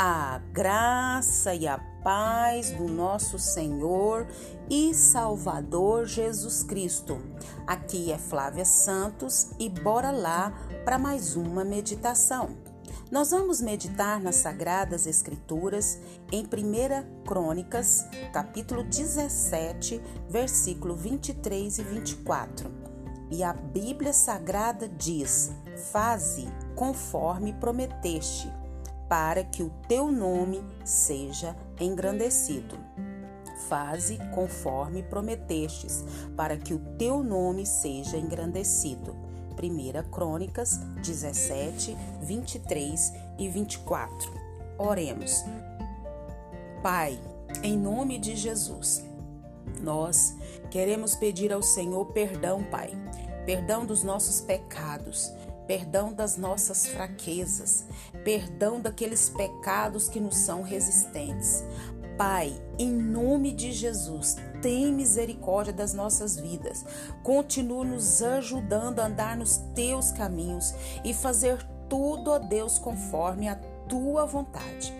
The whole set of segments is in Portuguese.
A graça e a paz do nosso Senhor e Salvador Jesus Cristo. Aqui é Flávia Santos e bora lá para mais uma meditação. Nós vamos meditar nas Sagradas Escrituras em 1 Crônicas, capítulo 17, versículo 23 e 24. E a Bíblia Sagrada diz: Faze conforme prometeste para que o teu nome seja engrandecido. Faze conforme prometestes, para que o teu nome seja engrandecido. 1 Crônicas 17, 23 e 24. Oremos. Pai, em nome de Jesus, nós queremos pedir ao Senhor perdão, Pai. Perdão dos nossos pecados, perdão das nossas fraquezas, perdão daqueles pecados que nos são resistentes. Pai, em nome de Jesus, tem misericórdia das nossas vidas. Continua nos ajudando a andar nos teus caminhos e fazer tudo, ó Deus, conforme a tua vontade.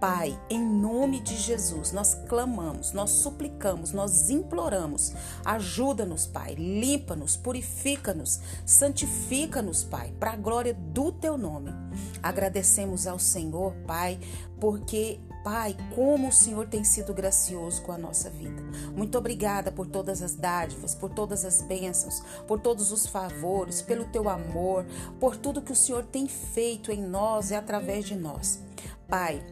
Pai, em nome de Jesus, nós clamamos, nós suplicamos, nós imploramos. Ajuda-nos, Pai, limpa-nos, purifica-nos, santifica-nos, Pai, para a glória do teu nome. Agradecemos ao Senhor, Pai, porque Pai, como o Senhor tem sido gracioso com a nossa vida. Muito obrigada por todas as dádivas, por todas as bênçãos, por todos os favores, pelo teu amor, por tudo que o Senhor tem feito em nós e através de nós. Pai,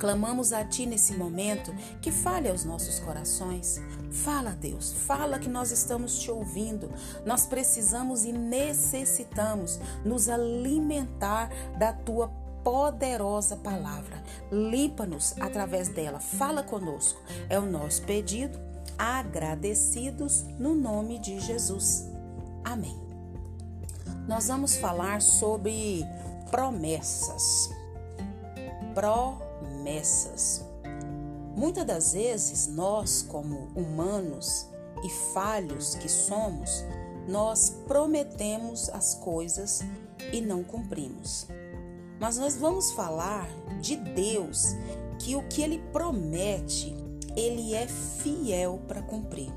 Clamamos a Ti nesse momento que fale aos nossos corações. Fala, Deus, fala que nós estamos te ouvindo. Nós precisamos e necessitamos nos alimentar da Tua poderosa palavra. Limpa-nos através dela. Fala conosco. É o nosso pedido, agradecidos no nome de Jesus. Amém. Nós vamos falar sobre promessas. Promessas promessas. Muitas das vezes nós, como humanos e falhos que somos, nós prometemos as coisas e não cumprimos. Mas nós vamos falar de Deus, que o que ele promete, ele é fiel para cumprir.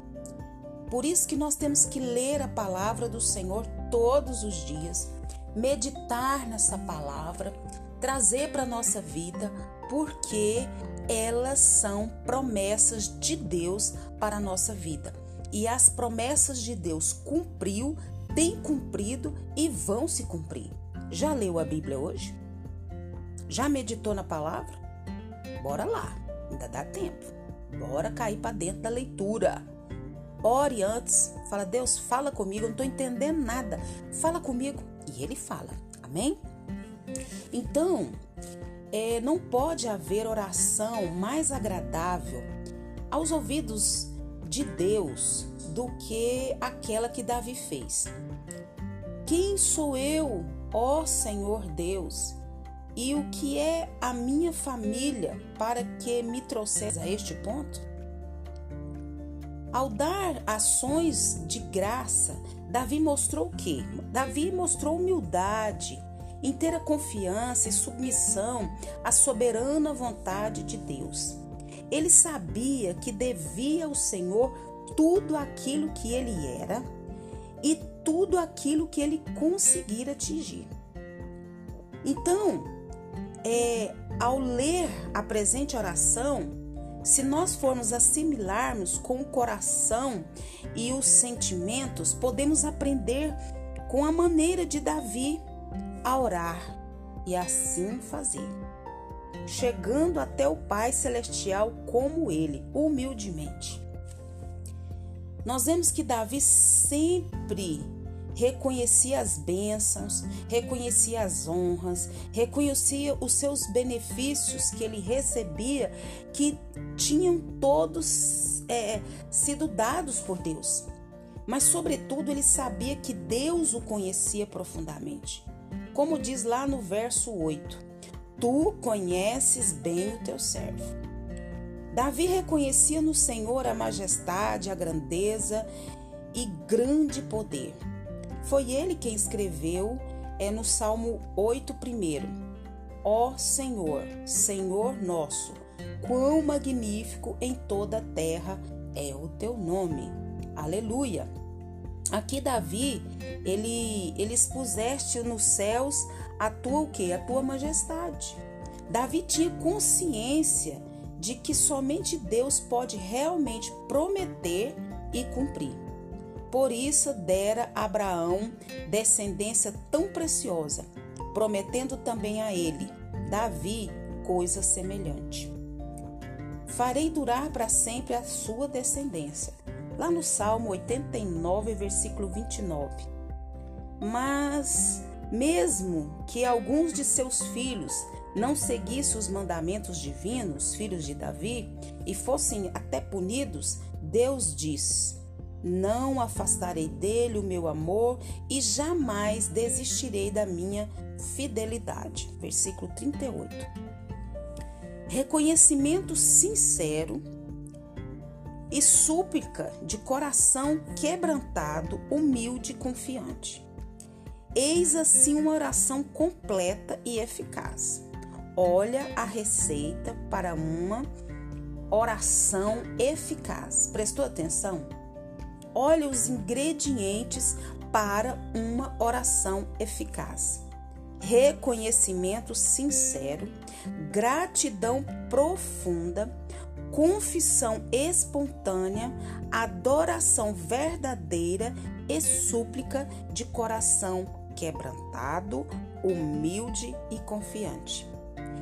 Por isso que nós temos que ler a palavra do Senhor todos os dias, meditar nessa palavra, trazer para a nossa vida, porque elas são promessas de Deus para a nossa vida. E as promessas de Deus cumpriu, tem cumprido e vão se cumprir. Já leu a Bíblia hoje? Já meditou na palavra? Bora lá, ainda dá tempo. Bora cair para dentro da leitura. Ore antes, fala, Deus, fala comigo, eu não estou entendendo nada. Fala comigo. E ele fala. Amém? Então, é, não pode haver oração mais agradável aos ouvidos de Deus do que aquela que Davi fez. Quem sou eu, ó Senhor Deus, e o que é a minha família para que me trouxesse a este ponto? Ao dar ações de graça, Davi mostrou o quê? Davi mostrou humildade, inteira confiança e submissão à soberana vontade de Deus. Ele sabia que devia ao Senhor tudo aquilo que ele era e tudo aquilo que ele conseguira atingir. Então, é, ao ler a presente oração, se nós formos assimilarmos com o coração e os sentimentos, podemos aprender com a maneira de Davi a orar e assim fazer, chegando até o Pai Celestial como ele, humildemente. Nós vemos que Davi sempre reconhecia as bênçãos, reconhecia as honras, reconhecia os seus benefícios que ele recebia, que tinham todos é, sido dados por Deus. Mas, sobretudo, ele sabia que Deus o conhecia profundamente. Como diz lá no verso 8: Tu conheces bem o teu servo. Davi reconhecia no Senhor a majestade, a grandeza e grande poder. Foi ele quem escreveu é no Salmo 8 primeiro. Ó Senhor, Senhor nosso, quão magnífico em toda a terra é o teu nome. Aleluia. Aqui Davi, ele ele expuseste nos céus a tua o quê? A tua majestade. Davi tinha consciência de que somente Deus pode realmente prometer e cumprir. Por isso dera a Abraão descendência tão preciosa, prometendo também a ele, Davi, coisa semelhante. Farei durar para sempre a sua descendência. Lá no Salmo 89, versículo 29. Mas, mesmo que alguns de seus filhos não seguissem os mandamentos divinos, filhos de Davi, e fossem até punidos, Deus diz: Não afastarei dele o meu amor e jamais desistirei da minha fidelidade. Versículo 38 reconhecimento sincero e súplica de coração quebrantado, humilde e confiante. Eis assim uma oração completa e eficaz. Olha a receita para uma oração eficaz. Prestou atenção? Olha os ingredientes para uma oração eficaz reconhecimento sincero, gratidão profunda, confissão espontânea, adoração verdadeira e súplica de coração quebrantado, humilde e confiante.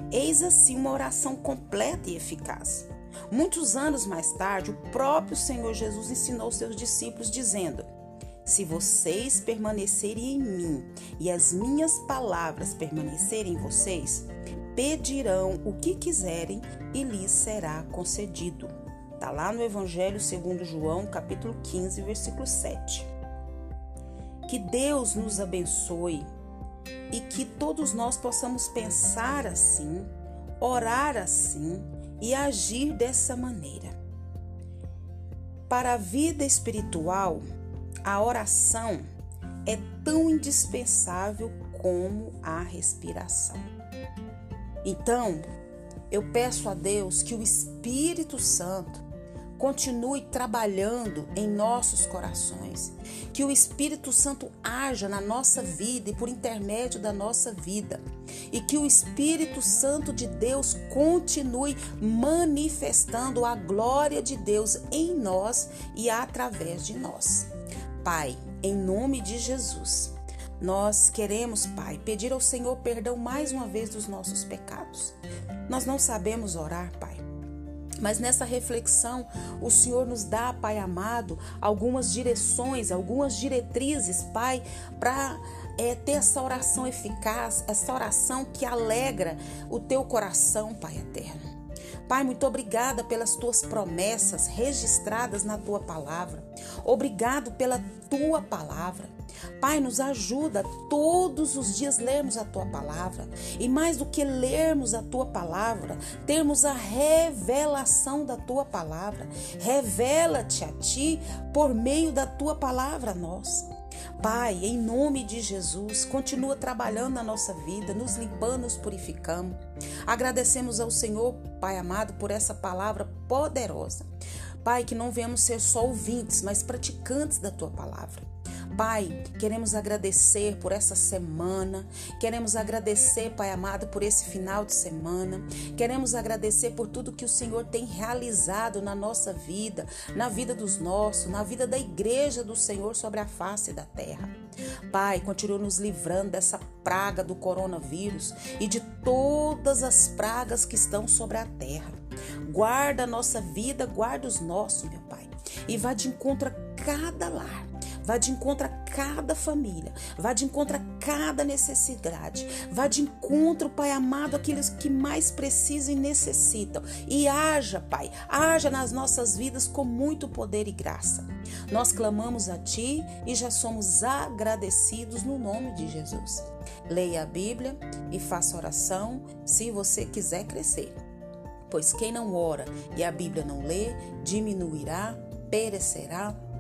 Eis assim uma oração completa e eficaz. Muitos anos mais tarde, o próprio Senhor Jesus ensinou seus discípulos, dizendo: se vocês permanecerem em mim e as minhas palavras permanecerem em vocês, pedirão o que quiserem e lhes será concedido. Está lá no Evangelho segundo João, capítulo 15, versículo 7. Que Deus nos abençoe e que todos nós possamos pensar assim, orar assim e agir dessa maneira. Para a vida espiritual, a oração é tão indispensável como a respiração. Então, eu peço a Deus que o Espírito Santo continue trabalhando em nossos corações, que o Espírito Santo haja na nossa vida e por intermédio da nossa vida, e que o Espírito Santo de Deus continue manifestando a glória de Deus em nós e através de nós. Pai, em nome de Jesus, nós queremos, Pai, pedir ao Senhor perdão mais uma vez dos nossos pecados. Nós não sabemos orar, Pai. Mas nessa reflexão, o Senhor nos dá, Pai amado, algumas direções, algumas diretrizes, Pai, para é, ter essa oração eficaz, essa oração que alegra o teu coração, Pai eterno. Pai, muito obrigada pelas tuas promessas registradas na tua palavra. Obrigado pela tua palavra. Pai, nos ajuda todos os dias lermos a tua palavra e mais do que lermos a tua palavra, termos a revelação da tua palavra. Revela-te a ti por meio da tua palavra a nós. Pai, em nome de Jesus, continua trabalhando na nossa vida, nos limpando, nos purificando. Agradecemos ao Senhor, Pai amado, por essa palavra poderosa. Pai, que não venhamos ser só ouvintes, mas praticantes da tua palavra. Pai, queremos agradecer por essa semana, queremos agradecer, Pai amado, por esse final de semana, queremos agradecer por tudo que o Senhor tem realizado na nossa vida, na vida dos nossos, na vida da igreja do Senhor sobre a face da terra. Pai, continua nos livrando dessa praga do coronavírus e de todas as pragas que estão sobre a terra. Guarda a nossa vida, guarda os nossos, meu Pai, e vá de encontro a cada lar Vá de encontro a cada família, vá de encontro a cada necessidade, vá de encontro, Pai amado, aqueles que mais precisam e necessitam. E haja, Pai, haja nas nossas vidas com muito poder e graça. Nós clamamos a Ti e já somos agradecidos no nome de Jesus. Leia a Bíblia e faça oração se você quiser crescer. Pois quem não ora e a Bíblia não lê, diminuirá, perecerá